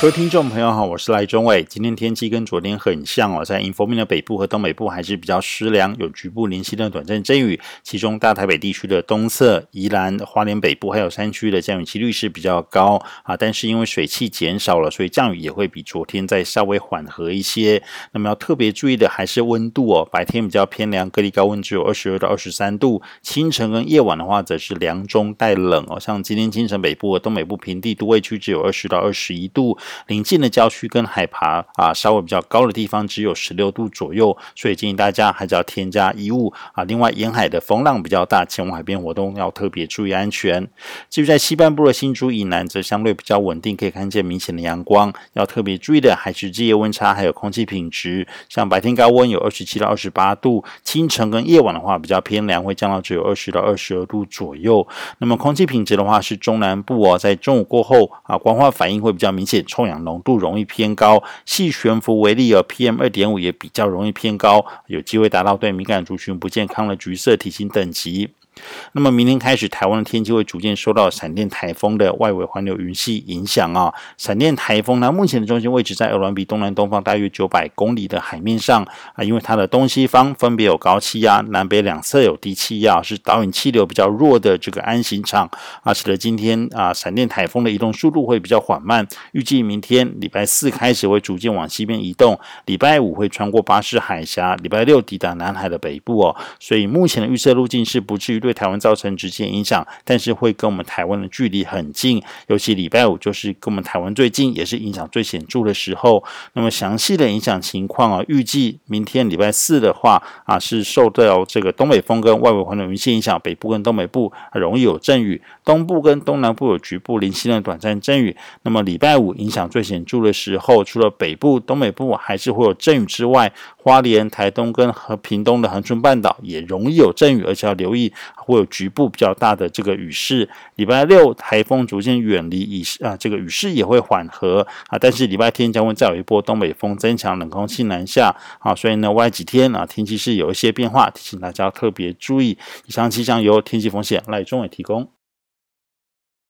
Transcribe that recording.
各位听众朋友好，我是赖中伟。今天天气跟昨天很像哦，在迎风面的北部和东北部还是比较湿凉，有局部零星的短暂阵雨。其中大台北地区的东侧、宜兰、花莲北部还有山区的降雨几率是比较高啊。但是因为水汽减少了，所以降雨也会比昨天再稍微缓和一些。那么要特别注意的还是温度哦，白天比较偏凉，各地高温只有二十二到二十三度。清晨跟夜晚的话，则是凉中带冷哦。像今天清晨北部和东北部平地都会区只有二十到二十一度。临近的郊区跟海拔啊稍微比较高的地方只有十六度左右，所以建议大家还是要添加衣物啊。另外，沿海的风浪比较大，前往海边活动要特别注意安全。至于在西半部的新竹以南，则相对比较稳定，可以看见明显的阳光。要特别注意的还是日夜温差还有空气品质。像白天高温有二十七到二十八度，清晨跟夜晚的话比较偏凉，会降到只有二十到二十二度左右。那么空气品质的话，是中南部哦，在中午过后啊，光化反应会比较明显，臭氧浓度容易偏高，细悬浮为例，而，PM 二点五也比较容易偏高，有机会达到对敏感族群不健康的橘色体型等级。那么明天开始，台湾的天气会逐渐受到闪电台风的外围环流云系影响啊。闪电台风呢，目前的中心位置在鹅銮鼻东南东方大约九百公里的海面上啊。因为它的东西方分别有高气压，南北两侧有低气压，是导引气流比较弱的这个安行场啊，使得今天啊，闪电台风的移动速度会比较缓慢。预计明天礼拜四开始会逐渐往西边移动，礼拜五会穿过巴士海峡，礼拜六抵达南海的北部哦。所以目前的预测路径是不至于对台湾造成直接影响，但是会跟我们台湾的距离很近，尤其礼拜五就是跟我们台湾最近，也是影响最显著的时候。那么详细的影响情况啊，预计明天礼拜四的话啊，是受到这个东北风跟外围环流云系影响，北部跟东北部容易有阵雨，东部跟东南部有局部零星的短暂阵雨。那么礼拜五影响最显著的时候，除了北部、东北部还是会有阵雨之外，花莲、台东跟和屏东的恒春半岛也容易有阵雨，而且要留意。会有局部比较大的这个雨势。礼拜六台风逐渐远离，以啊这个雨势也会缓和啊。但是礼拜天将会再有一波东北风增强，冷空气南下啊。所以呢，未来几天啊天气是有一些变化，提醒大家特别注意。以上气象由天气风险赖中伟提供。